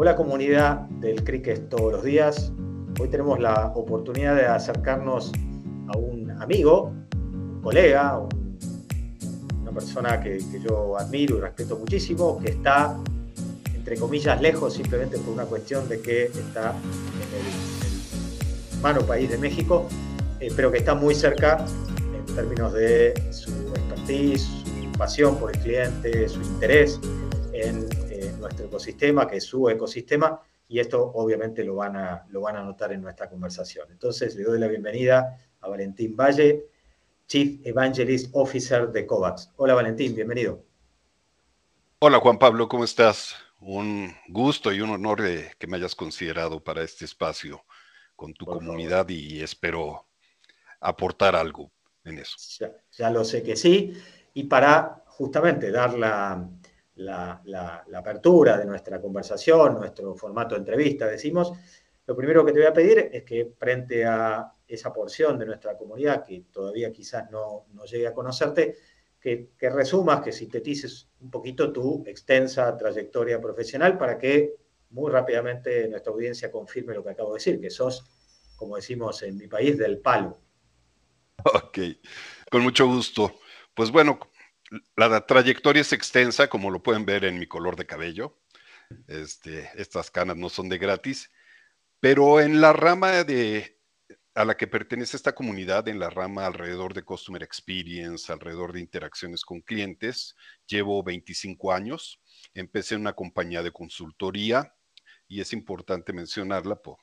Hola comunidad del Cricket todos los días. Hoy tenemos la oportunidad de acercarnos a un amigo, un colega, una persona que, yo admiro y respeto muchísimo, que está, entre comillas, lejos simplemente por una cuestión de que está en el, hermano país de México, eh, pero que está muy cerca en términos de su expertise, su pasión por el cliente, su interés en nuestro ecosistema, que es su ecosistema, y esto obviamente lo van, a, lo van a notar en nuestra conversación. Entonces le doy la bienvenida a Valentín Valle, Chief Evangelist Officer de COVAX. Hola Valentín, bienvenido. Hola Juan Pablo, ¿cómo estás? Un gusto y un honor de que me hayas considerado para este espacio con tu comunidad y espero aportar algo en eso. ya, lo sé que sí. Y para justamente dar la, la, apertura de nuestra conversación, nuestro formato de entrevista, decimos, lo primero que te voy a pedir es que frente a esa porción de nuestra comunidad que todavía quizás no, no llegue a conocerte, que, resumas, que sintetices un poquito tu extensa trayectoria profesional para que muy rápidamente nuestra audiencia confirme lo que acabo de decir, que sos, como decimos en mi país, del palo. Ok, con mucho gusto. Pues bueno, la trayectoria es extensa, como lo pueden ver en mi color de cabello. Este, estas canas no son de gratis, pero en la rama de a la que pertenece esta comunidad, en la rama alrededor de Customer Experience, alrededor de interacciones con clientes, llevo 25 años. Empecé en una compañía de consultoría y es importante mencionarla por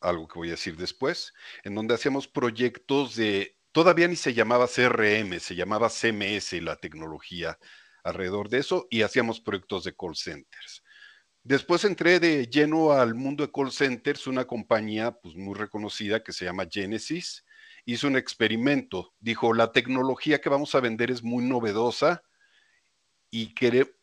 algo que voy a decir después, en donde hacíamos proyectos de Todavía ni se llamaba CRM, se llamaba CMS la tecnología alrededor de eso y hacíamos proyectos de call centers. Después entré de lleno al mundo de call centers, una compañía pues, muy reconocida que se llama Genesis. Hizo un experimento, dijo, la tecnología que vamos a vender es muy novedosa y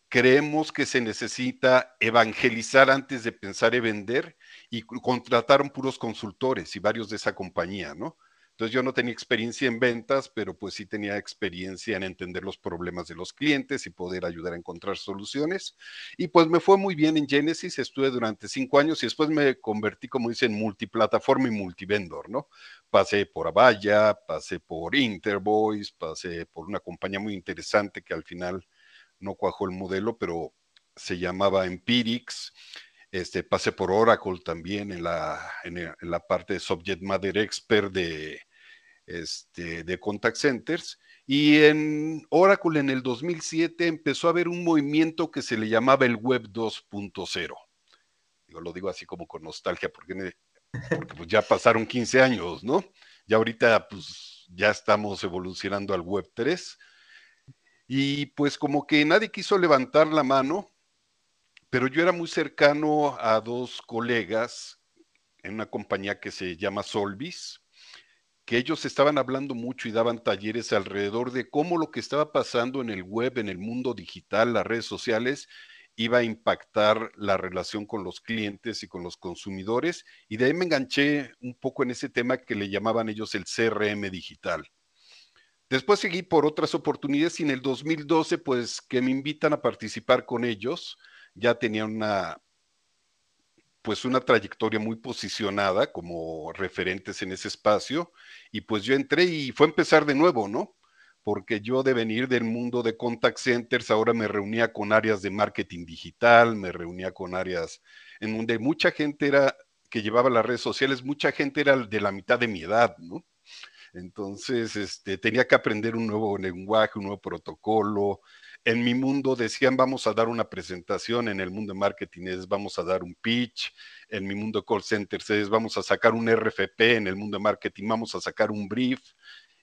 creemos que se necesita evangelizar antes de pensar en vender y contrataron puros consultores y varios de esa compañía, ¿no? Entonces yo no tenía experiencia en ventas, pero pues sí tenía experiencia en entender los problemas de los clientes y poder ayudar a encontrar soluciones. Y pues me fue muy bien en Genesis, estuve durante cinco años y después me convertí, como dicen, multiplataforma y multivendor, ¿no? Pasé por Avaya, pasé por Intervoice, pasé por una compañía muy interesante que al final no cuajó el modelo, pero se llamaba Empirics. Este, pasé por Oracle también en la, en la parte de Subject Matter Expert de, este, de contact centers. Y en Oracle en el 2007 empezó a haber un movimiento que se le llamaba el Web 2.0. Yo lo digo así como con nostalgia porque, pues ya pasaron 15 años, ¿no? Ya ahorita pues ya estamos evolucionando al Web 3. Y pues como que nadie quiso levantar la mano, pero yo era muy cercano a dos colegas en una compañía que se llama Solvis, que ellos estaban hablando mucho y daban talleres alrededor de cómo lo que estaba pasando en el web, en el mundo digital, las redes sociales, iba a impactar la relación con los clientes y con los consumidores. Y de ahí me enganché un poco en ese tema que le llamaban ellos el CRM digital. Después seguí por otras oportunidades y en el 2012, pues que me invitan a participar con ellos, ya tenía una pues una trayectoria muy posicionada como referentes en ese espacio y pues yo entré y fue empezar de nuevo, ¿no? Porque yo de venir del mundo de contact centers ahora me reunía con áreas de marketing digital, me reunía con áreas en donde mucha gente era que llevaba las redes sociales, mucha gente era de la mitad de mi edad, ¿no? Entonces, este, tenía que aprender un nuevo lenguaje, un nuevo protocolo, en mi mundo decían vamos a dar una presentación, en el mundo de marketing es vamos a dar un pitch, en mi mundo de call centers es vamos a sacar un RFP, en el mundo de marketing vamos a sacar un brief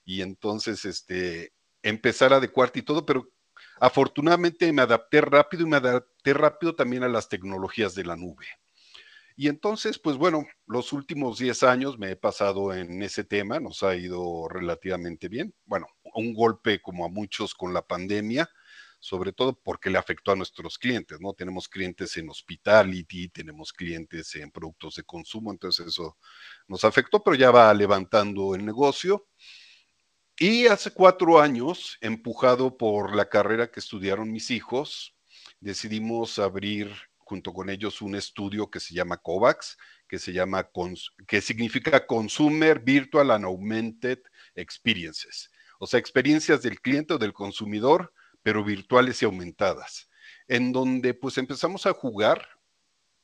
y entonces este, empezar a adecuarte y todo, pero afortunadamente me adapté rápido y me adapté rápido también a las tecnologías de la nube. Y entonces, pues bueno, los últimos 10 años me he pasado en ese tema, nos ha ido relativamente bien. Bueno, un golpe como a muchos con la pandemia, sobre todo porque le afectó a nuestros clientes, ¿no? Tenemos clientes en hospitality, tenemos clientes en productos de consumo, entonces eso nos afectó, pero ya va levantando el negocio. Y hace cuatro años, empujado por la carrera que estudiaron mis hijos, decidimos abrir junto con ellos un estudio que se llama COVAX, que se llama, que significa Consumer Virtual and Augmented Experiences, o sea, experiencias del cliente o del consumidor, pero virtuales y aumentadas, en donde pues empezamos a jugar,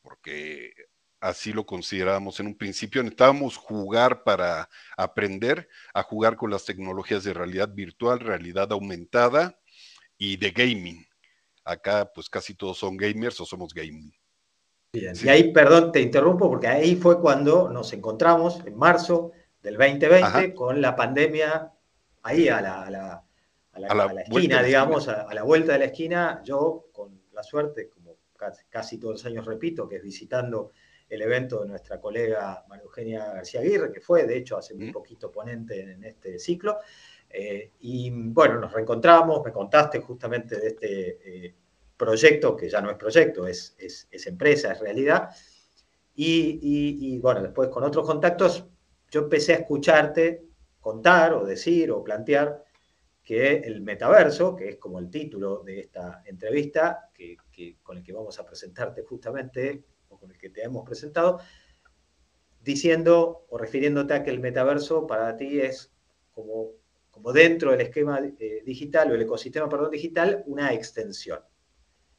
porque así lo considerábamos en un principio, necesitábamos jugar para aprender a jugar con las tecnologías de realidad virtual, realidad aumentada y de gaming. Acá pues casi todos son gamers o somos gaming. Bien, y ahí, perdón, te interrumpo porque ahí fue cuando nos encontramos en marzo del 2020 con la pandemia ahí a la, a la, a la, esquina, digamos, a, la vuelta de la esquina, yo con la suerte, como casi, todos los años repito, que es visitando el evento de nuestra colega María Eugenia García Aguirre, que fue, de hecho, hace muy poquito ponente en este ciclo. Eh, y bueno, nos reencontramos, me contaste justamente de este eh, proyecto, que ya no es proyecto, es, es, empresa, es realidad. Y, y, bueno, después con otros contactos, yo empecé a escucharte contar o decir o plantear que el metaverso, que es como el título de esta entrevista, que, con el que vamos a presentarte justamente, o con el que te hemos presentado, diciendo o refiriéndote a que el metaverso para ti es como, como dentro del esquema eh, digital o el ecosistema, perdón, digital, una extensión.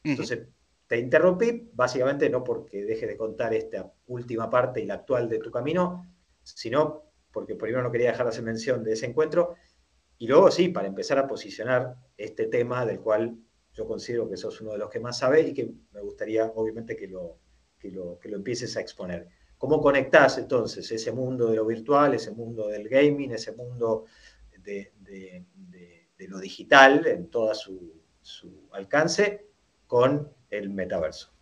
Entonces, te interrumpí, básicamente no porque deje de contar esta última parte y la actual de tu camino, sino porque primero no quería dejar de hacer mención de ese encuentro, y luego sí, para empezar a posicionar este tema del cual yo considero que sos uno de los que más sabe y que me gustaría obviamente que lo, que lo, que lo empieces a exponer. ¿Cómo conectás entonces ese mundo de lo virtual, ese mundo del gaming, ese mundo de, lo digital en todo su, su alcance con el metaverso?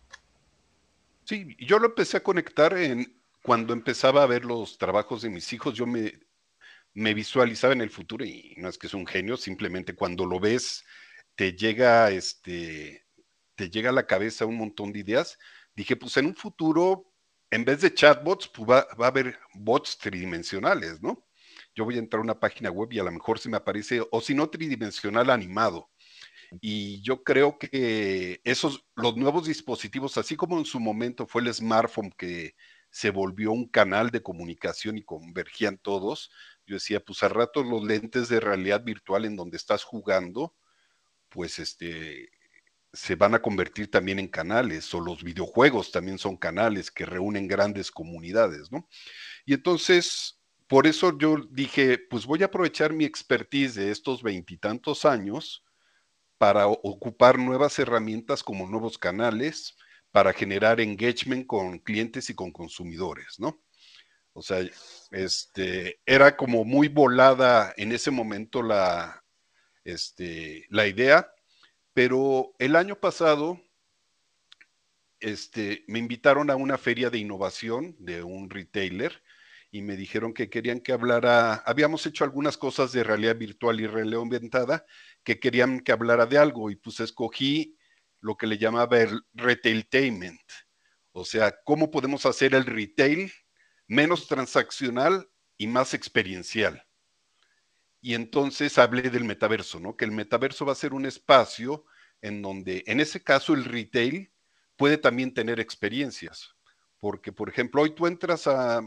Sí, yo lo empecé a conectar en, cuando empezaba a ver los trabajos de mis hijos, yo me, me visualizaba en el futuro y no es que es un genio, simplemente cuando lo ves te llega, este, te llega a la cabeza un montón de ideas. Dije, pues en un futuro, en vez de chatbots, pues va, va a haber bots tridimensionales, ¿no? Yo voy a entrar a una página web y a lo mejor se me aparece, o si no, tridimensional animado. Y yo creo que esos, los nuevos dispositivos, así como en su momento fue el smartphone que se volvió un canal de comunicación y convergían todos. Yo decía, pues a rato los lentes de realidad virtual en donde estás jugando, pues este, se van a convertir también en canales, o los videojuegos también son canales que reúnen grandes comunidades, ¿no? Y entonces, por eso yo dije, pues voy a aprovechar mi expertise de estos veintitantos años para ocupar nuevas herramientas como nuevos canales, para generar engagement con clientes y con consumidores, ¿no? O sea, este, era como muy volada en ese momento la, este, la idea, pero el año pasado este, me invitaron a una feria de innovación de un retailer y me dijeron que querían que hablara, habíamos hecho algunas cosas de realidad virtual y realidad aumentada, que querían que hablara de algo y pues escogí lo que le llamaba el retailtainment. O sea, cómo podemos hacer el retail menos transaccional y más experiencial. Y entonces hablé del metaverso, ¿no? Que el metaverso va a ser un espacio en donde, en ese caso, el retail puede también tener experiencias. Porque, por ejemplo, hoy tú entras a,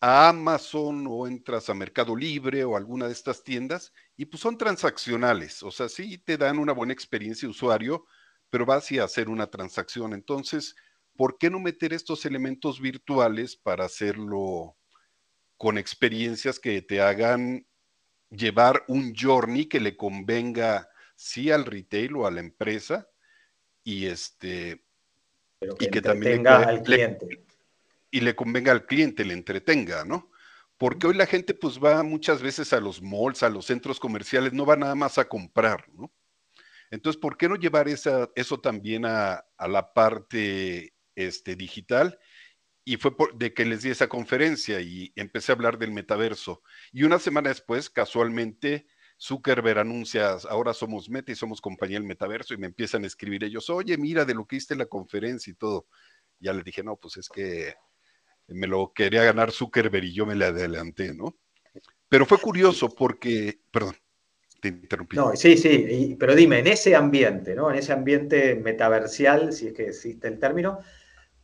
a Amazon o entras a Mercado Libre o alguna de estas tiendas y pues son transaccionales, o sea, sí te dan una buena experiencia de usuario, pero vas a hacer una transacción. Entonces, ¿por qué no meter estos elementos virtuales para hacerlo con experiencias que te hagan llevar un journey que le convenga sí al retail o a la empresa y este y que también al cliente y le convenga al cliente, le entretenga, ¿no? Porque hoy la gente pues va muchas veces a los malls, a los centros comerciales, no va nada más a comprar, ¿no? Entonces, ¿por qué no llevar esa, eso también a, la parte este, digital? Y fue por, de que les di esa conferencia y empecé a hablar del metaverso. Y una semana después, casualmente, Zuckerberg anuncia, ahora somos Meta y somos compañía del metaverso, y me empiezan a escribir ellos, oye, mira de lo que hiciste en la conferencia y todo. Ya les dije, no, pues es que me lo quería ganar Zuckerberg y yo me le adelanté, ¿no? Pero fue curioso porque, perdón. te interrumpí. No, sí, sí, pero dime, en ese ambiente, ¿no? En ese ambiente metaversial, si es que existe el término,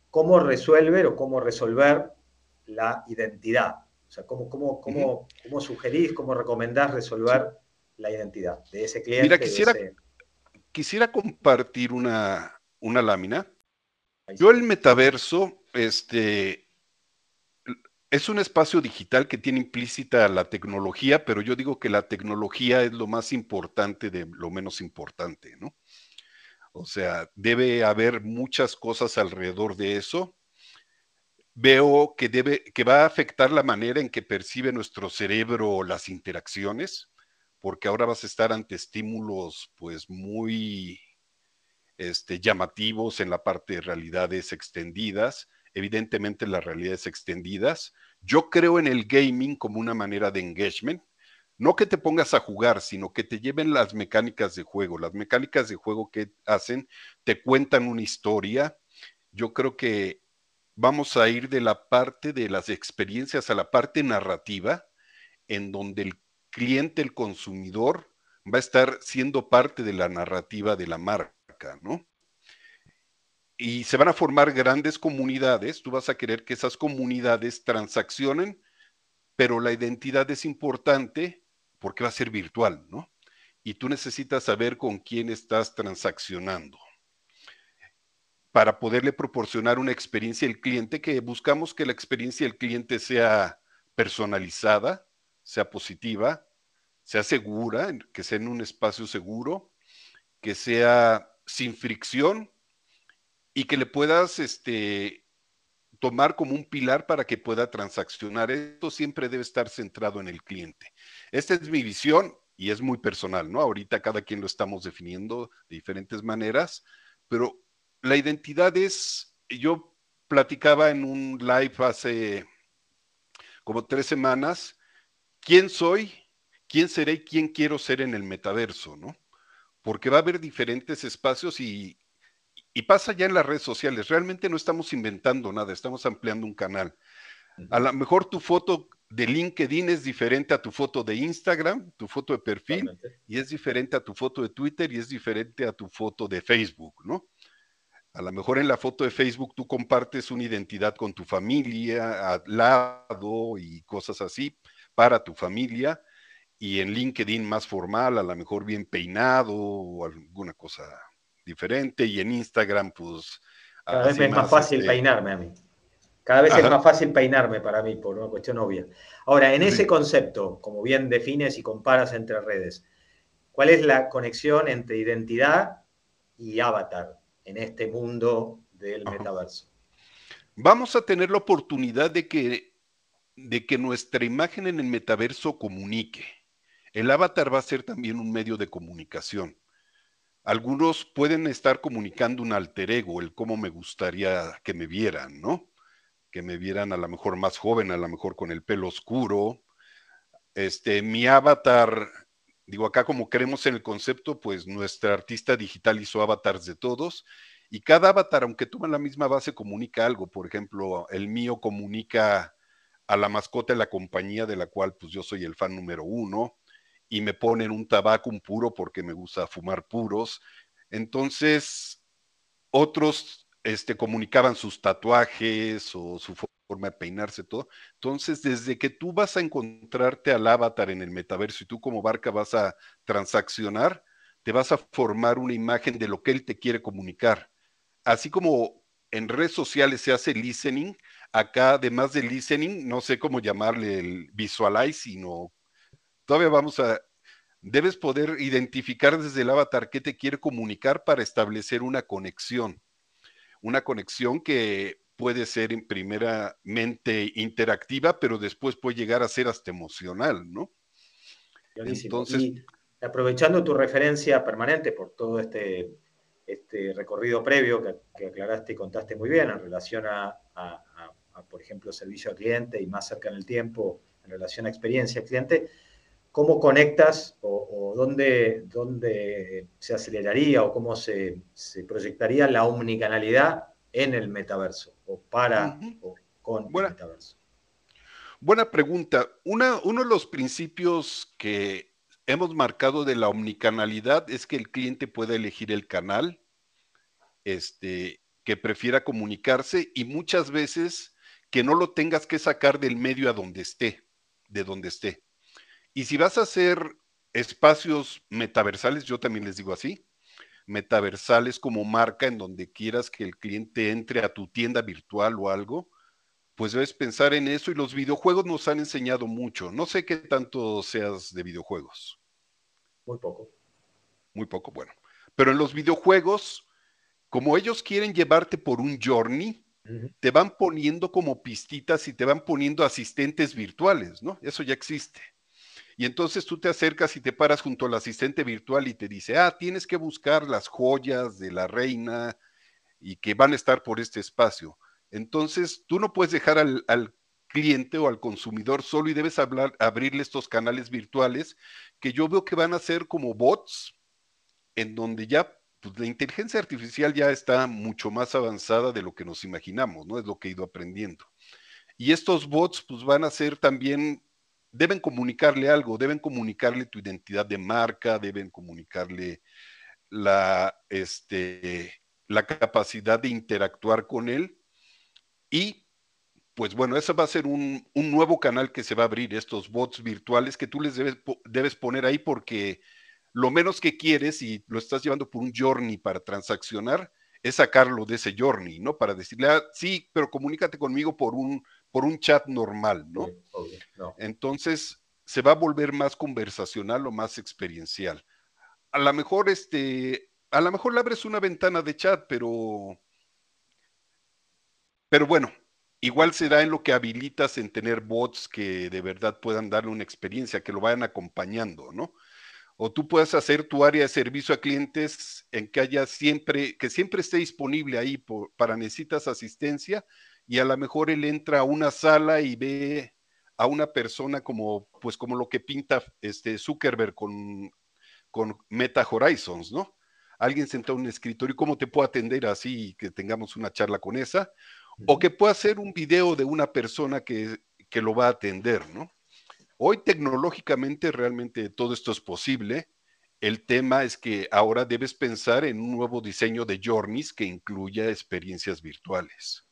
¿cómo resolver o cómo resolver la identidad? O sea, ¿cómo, cómo, cómo, cómo sugerís, cómo recomendás resolver la identidad de ese cliente? Mira, quisiera, quisiera compartir una, una lámina. Yo el metaverso, este, es un espacio digital que tiene implícita la tecnología, pero yo digo que la tecnología es lo más importante de lo menos importante, ¿no? O sea, debe haber muchas cosas alrededor de eso. Veo que debe, que va a afectar la manera en que percibe nuestro cerebro las interacciones, porque ahora vas a estar ante estímulos, pues, muy este, llamativos en la parte de realidades extendidas evidentemente las realidades extendidas. Yo creo en el gaming como una manera de engagement. No que te pongas a jugar, sino que te lleven las mecánicas de juego. Las mecánicas de juego que hacen te cuentan una historia. Yo creo que vamos a ir de la parte de las experiencias a la parte narrativa, en donde el cliente, el consumidor, va a estar siendo parte de la narrativa de la marca, ¿no? y se van a formar grandes comunidades, tú vas a querer que esas comunidades transaccionen, pero la identidad es importante porque va a ser virtual, ¿no? Y tú necesitas saber con quién estás transaccionando para poderle proporcionar una experiencia al cliente que buscamos que la experiencia del cliente sea personalizada, sea positiva, sea segura, que sea en un espacio seguro, que sea sin fricción, y que le puedas este, tomar como un pilar para que pueda transaccionar. Esto siempre debe estar centrado en el cliente. Esta es mi visión y es muy personal, ¿no? Ahorita cada quien lo estamos definiendo de diferentes maneras, pero la identidad es, yo platicaba en un live hace como tres semanas, ¿quién soy? ¿Quién seré y quién quiero ser en el metaverso, ¿no? Porque va a haber diferentes espacios y y pasa ya en las redes sociales. Realmente no estamos inventando nada, estamos ampliando un canal. A lo mejor tu foto de LinkedIn es diferente a tu foto de Instagram, tu foto de perfil, y es diferente a tu foto de Twitter y es diferente a tu foto de Facebook, ¿no? A lo mejor en la foto de Facebook tú compartes una identidad con tu familia, al lado y cosas así para tu familia, y en LinkedIn más formal, a lo mejor bien peinado o alguna cosa diferente y en Instagram pues... Cada vez es más, fácil este peinarme a mí. Cada vez es más fácil peinarme para mí, por una cuestión obvia. Ahora, en ese concepto, como bien defines y comparas entre redes, ¿cuál es la conexión entre identidad y avatar en este mundo del metaverso? Vamos a tener la oportunidad de que, de que nuestra imagen en el metaverso comunique. El avatar va a ser también un medio de comunicación. Algunos pueden estar comunicando un alter ego, el cómo me gustaría que me vieran, ¿no? Que me vieran a lo mejor más joven, a lo mejor con el pelo oscuro. Este, mi avatar, digo acá como creemos en el concepto, pues nuestra artista digital hizo avatars de todos y cada avatar, aunque toma la misma base, comunica algo. Por ejemplo, el mío comunica a la mascota de la compañía de la cual pues yo soy el fan número uno y me ponen un tabaco, un puro, porque me gusta fumar puros. Entonces, otros este, comunicaban sus tatuajes o su forma de peinarse, todo. Entonces, desde que tú vas a encontrarte al avatar en el metaverso y tú como barca vas a transaccionar, te vas a formar una imagen de lo que él te quiere comunicar. Así como en redes sociales se hace listening, acá además de listening, no sé cómo llamarle el visualize, sino todavía vamos a, debes poder identificar desde el avatar qué te quiere comunicar para establecer una conexión. Una conexión que puede ser en primeramente interactiva, pero después puede llegar a ser hasta emocional, ¿no? Entonces, y aprovechando tu referencia permanente por todo este, este recorrido previo que, aclaraste y contaste muy bien en relación a, por ejemplo, servicio al cliente y más cerca en el tiempo en relación a experiencia al cliente, ¿Cómo conectas o, dónde, dónde, se aceleraría o cómo se, proyectaría la omnicanalidad en el metaverso o para o con buena, el metaverso? Buena pregunta. uno de los principios que hemos marcado de la omnicanalidad es que el cliente pueda elegir el canal este, que prefiera comunicarse y muchas veces que no lo tengas que sacar del medio a donde esté, de donde esté. Y si vas a hacer espacios metaversales, yo también les digo así, metaversales como marca en donde quieras que el cliente entre a tu tienda virtual o algo, pues debes pensar en eso y los videojuegos nos han enseñado mucho. No sé qué tanto seas de videojuegos. Muy poco. Muy poco, bueno. Pero en los videojuegos, como ellos quieren llevarte por un journey, te van poniendo como pistitas y te van poniendo asistentes virtuales, ¿no? Eso ya existe. Y entonces tú te acercas y te paras junto al asistente virtual y te dice, ah, tienes que buscar las joyas de la reina y que van a estar por este espacio. Entonces, tú no puedes dejar al, cliente o al consumidor solo y debes hablar, abrirle estos canales virtuales que yo veo que van a ser como bots, en donde ya pues, la inteligencia artificial ya está mucho más avanzada de lo que nos imaginamos, ¿no? Es lo que he ido aprendiendo. Y estos bots pues van a ser también, deben comunicarle algo, deben comunicarle tu identidad de marca, deben comunicarle la, este, la capacidad de interactuar con él y pues bueno, ese va a ser un, nuevo canal que se va a abrir, estos bots virtuales que tú les debes, debes poner ahí porque lo menos que quieres y lo estás llevando por un journey para transaccionar es sacarlo de ese journey, ¿no? Para decirle, ah, sí, pero comunícate conmigo por un, por un chat normal, ¿no? Entonces se va a volver más conversacional o más experiencial. A lo mejor este, a lo mejor le abres una ventana de chat, pero pero bueno, igual será en lo que habilitas en tener bots que de verdad puedan darle una experiencia, que lo vayan acompañando, ¿no? O tú puedes hacer tu área de servicio a clientes en que haya siempre, que siempre esté disponible ahí para necesitas asistencia y a lo mejor él entra a una sala y ve a una persona como, pues como lo que pinta este Zuckerberg con, con Meta Horizons, ¿no? Alguien sentado en un escritorio, ¿cómo te puedo atender así que tengamos una charla con esa? o que pueda ser un video de una persona que, lo va a atender, ¿no? Hoy tecnológicamente realmente todo esto es posible. El tema es que ahora debes pensar en un nuevo diseño de journeys que incluya experiencias virtuales.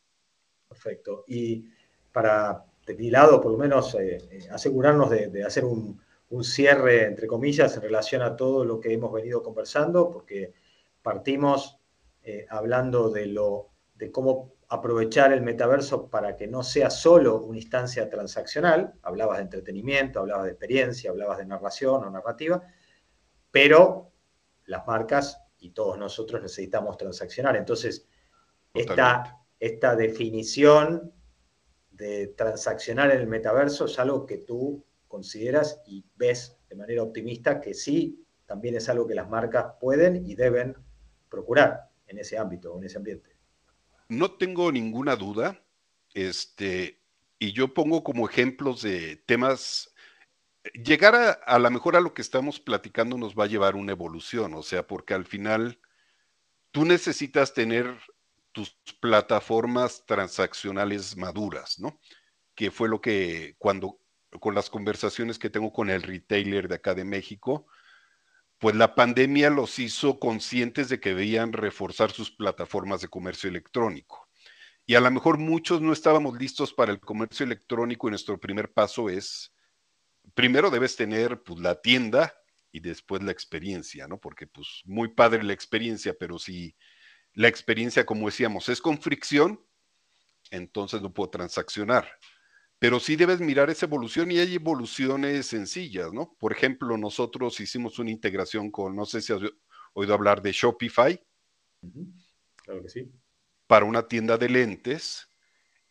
Perfecto. Y para, de mi lado, por lo menos, eh, eh, asegurarnos de, hacer un, cierre, entre comillas, en relación a todo lo que hemos venido conversando, porque partimos eh, hablando de, lo, de cómo aprovechar el metaverso para que no sea solo una instancia transaccional, hablabas de entretenimiento, hablabas de experiencia, hablabas de narración o narrativa, pero las marcas y todos nosotros necesitamos transaccionar. Entonces, esta, esta definición de transaccionar en el metaverso es algo que tú consideras y ves de manera optimista que sí, también es algo que las marcas pueden y deben procurar en ese ámbito, en ese ambiente. No tengo ninguna duda, este, y yo pongo como ejemplos de temas. Llegar a, a lo mejor a lo que estamos platicando nos va a llevar una evolución, o sea, porque al final tú necesitas tener tus plataformas transaccionales maduras, ¿no? Que fue lo que cuando con las conversaciones que tengo con el retailer de acá de México, pues la pandemia los hizo conscientes de que debían reforzar sus plataformas de comercio electrónico. Y a lo mejor muchos no estábamos listos para el comercio electrónico y nuestro primer paso es, primero debes tener pues, la tienda y después la experiencia, ¿no? Porque pues muy padre la experiencia, pero si la experiencia, como decíamos, es con fricción, entonces no puedo transaccionar pero sí debes mirar esa evolución y hay evoluciones sencillas, ¿no? Por ejemplo, nosotros hicimos una integración con, no sé si has oído hablar de Shopify. Claro que sí. Para una tienda de lentes,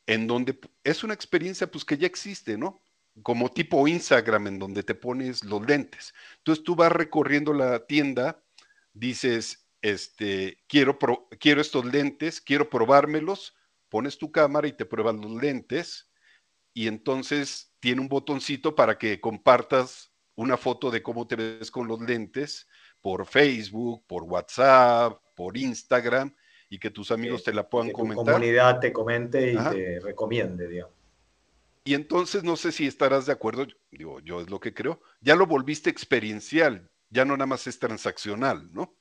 en donde es una experiencia pues que ya existe, ¿no? Como tipo Instagram, en donde te pones los lentes. Entonces tú vas recorriendo la tienda, dices, este, quiero, quiero estos lentes, quiero probármelos, pones tu cámara y te pruebas los lentes y entonces tiene un botoncito para que compartas una foto de cómo te ves con los lentes por Facebook, por WhatsApp, por Instagram y que tus amigos te la puedan que comentar. Tu comunidad te comente y te recomiende, digamos. Y entonces no sé si estarás de acuerdo, digo, yo es lo que creo, ya lo volviste experiencial, ya no nada más es transaccional, ¿no?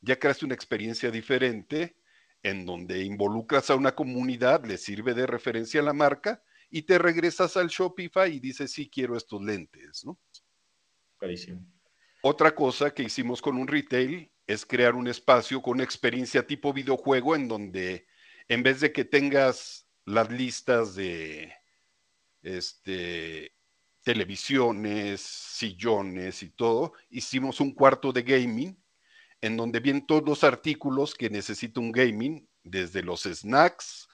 Ya creaste una experiencia diferente en donde involucras a una comunidad, le sirve de referencia a la marca y te regresas al Shopify y dices, sí, quiero estos lentes, ¿no? Clarísimo. Otra cosa que hicimos con un retail es crear un espacio con experiencia tipo videojuego en donde en vez de que tengas las listas de este, televisiones, sillones y todo, hicimos un cuarto de gaming en donde vienen todos los artículos que necesita un gaming, desde los snacks,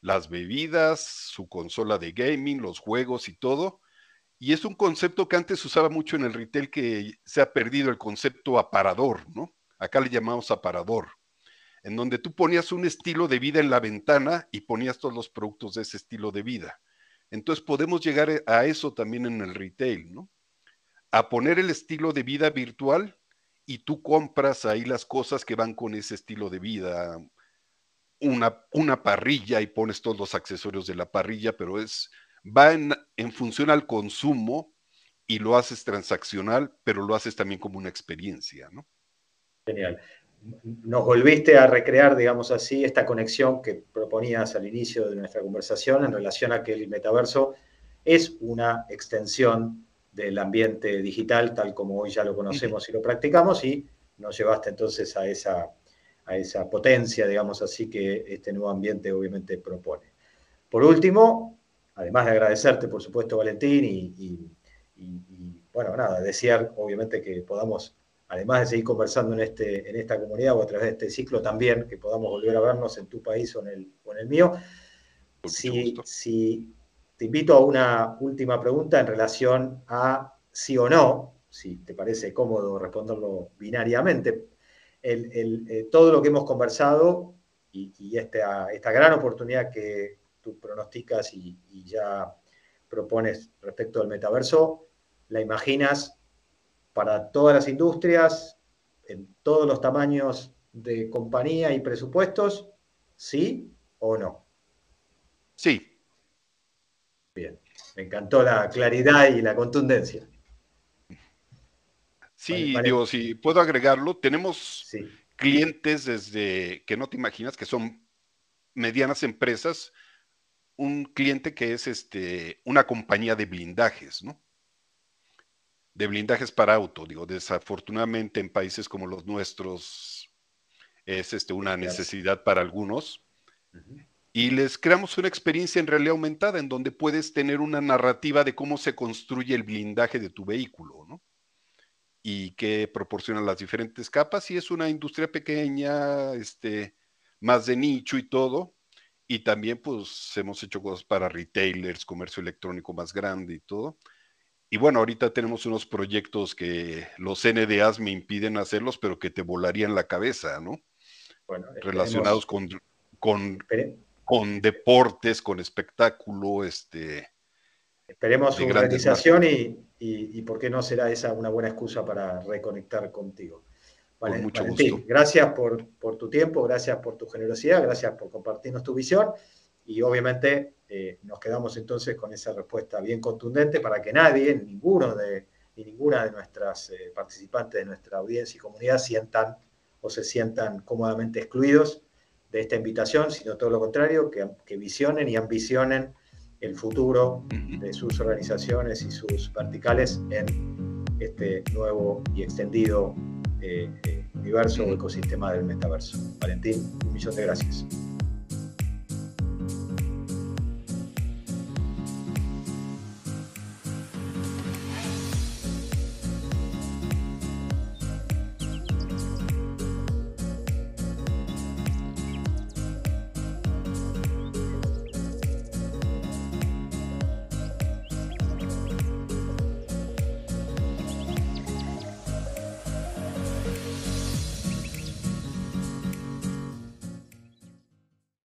las bebidas, su consola de gaming, los juegos y todo. Y es un concepto que antes usaba mucho en el retail que se ha perdido el concepto aparador, ¿no? Acá le llamamos aparador, en donde tú ponías un estilo de vida en la ventana y ponías todos los productos de ese estilo de vida. Entonces podemos llegar a eso también en el retail, ¿no? A poner el estilo de vida virtual y tú compras ahí las cosas que van con ese estilo de vida. Una, una parrilla y pones todos los accesorios de la parrilla, pero es, va en, en función al consumo y lo haces transaccional, pero lo haces también como una experiencia, ¿no? Genial. Nos volviste a recrear, digamos así, esta conexión que proponías al inicio de nuestra conversación en relación a que el metaverso es una extensión del ambiente digital, tal como hoy ya lo conocemos y lo practicamos, y nos llevaste entonces a esa, a esa potencia, digamos así, que este nuevo ambiente obviamente propone. Por último, además de agradecerte, por supuesto, Valentín, y, y bueno, nada, desear obviamente que podamos además de seguir conversando en, este, en esta comunidad o a través de este ciclo también, que podamos volver a vernos en tu país o en el, en el mío. Si, si, te invito a una última pregunta en relación a sí o no, si te parece cómodo responderlo binariamente. Eh, todo lo que hemos conversado y, esta, gran oportunidad que tú pronosticas y, y ya propones respecto al metaverso, ¿la imaginas para todas las industrias, en todos los tamaños de compañía y presupuestos? ¿Sí o no? Sí. Bien, me encantó la claridad y la contundencia. Sí, digo, si puedo agregarlo, tenemos clientes desde que no te imaginas que son medianas empresas, un cliente que es este, una compañía de blindajes, ¿no? de blindajes para auto. Digo, desafortunadamente en países como los nuestros es este, una necesidad para algunos. Y les creamos una experiencia en realidad aumentada en donde puedes tener una narrativa de cómo se construye el blindaje de tu vehículo, ¿no? Y qué proporcionan las diferentes capas. Y es una industria pequeña, este, más de nicho y todo. Y también, pues, hemos hecho cosas para retailers, comercio electrónico más grande y todo. Y bueno, ahorita tenemos unos proyectos que los NDAs me impiden hacerlos, pero que te volarían la cabeza, ¿no? Bueno, Relacionados con, con, con, deportes, con espectáculo, este. Esperemos su realización y, y, por qué no será esa una buena excusa para reconectar contigo. Vale, mucho gusto. gracias por, por tu tiempo, gracias por tu generosidad, gracias por compartirnos tu visión y obviamente eh, nos quedamos entonces con esa respuesta bien contundente para que nadie, ninguno de, ni ninguna de nuestras eh, participantes de nuestra audiencia y comunidad sientan o se sientan cómodamente excluidos de esta invitación, sino todo lo contrario, que, que visionen y ambicionen el futuro de sus organizaciones y sus verticales en este nuevo y extendido eh, universo o ecosistema del metaverso. Valentín, un millón de gracias.